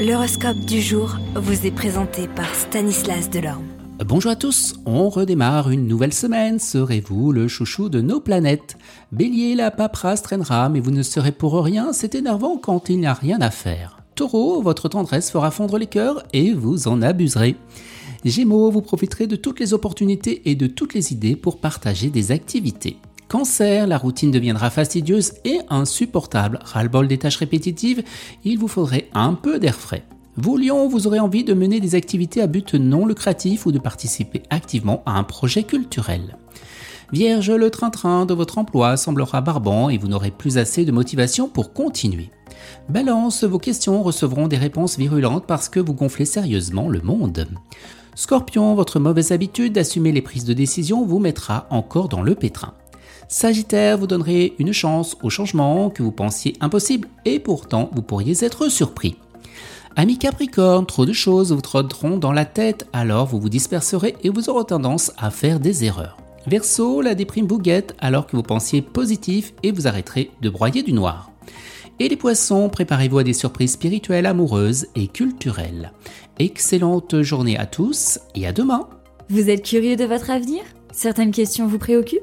L'horoscope du jour vous est présenté par Stanislas Delorme. Bonjour à tous, on redémarre une nouvelle semaine. Serez-vous le chouchou de nos planètes? Bélier, la paperasse traînera, mais vous ne serez pour rien, c'est énervant quand il n'y a rien à faire. Taureau, votre tendresse fera fondre les cœurs et vous en abuserez. Gémeaux, vous profiterez de toutes les opportunités et de toutes les idées pour partager des activités. Cancer, la routine deviendra fastidieuse et insupportable. Ras-le-bol des tâches répétitives, il vous faudrait un peu d'air frais. Vous, Lion, vous aurez envie de mener des activités à but non lucratif ou de participer activement à un projet culturel. Vierge, le train-train de votre emploi semblera barbant et vous n'aurez plus assez de motivation pour continuer. Balance, vos questions recevront des réponses virulentes parce que vous gonflez sérieusement le monde. Scorpion, votre mauvaise habitude d'assumer les prises de décision vous mettra encore dans le pétrin. Sagittaire, vous donnerez une chance au changement que vous pensiez impossible et pourtant vous pourriez être surpris. Ami Capricorne, trop de choses vous trotteront dans la tête, alors vous vous disperserez et vous aurez tendance à faire des erreurs. Verseau, la déprime vous guette alors que vous pensiez positif et vous arrêterez de broyer du noir. Et les poissons, préparez-vous à des surprises spirituelles, amoureuses et culturelles. Excellente journée à tous et à demain. Vous êtes curieux de votre avenir? Certaines questions vous préoccupent?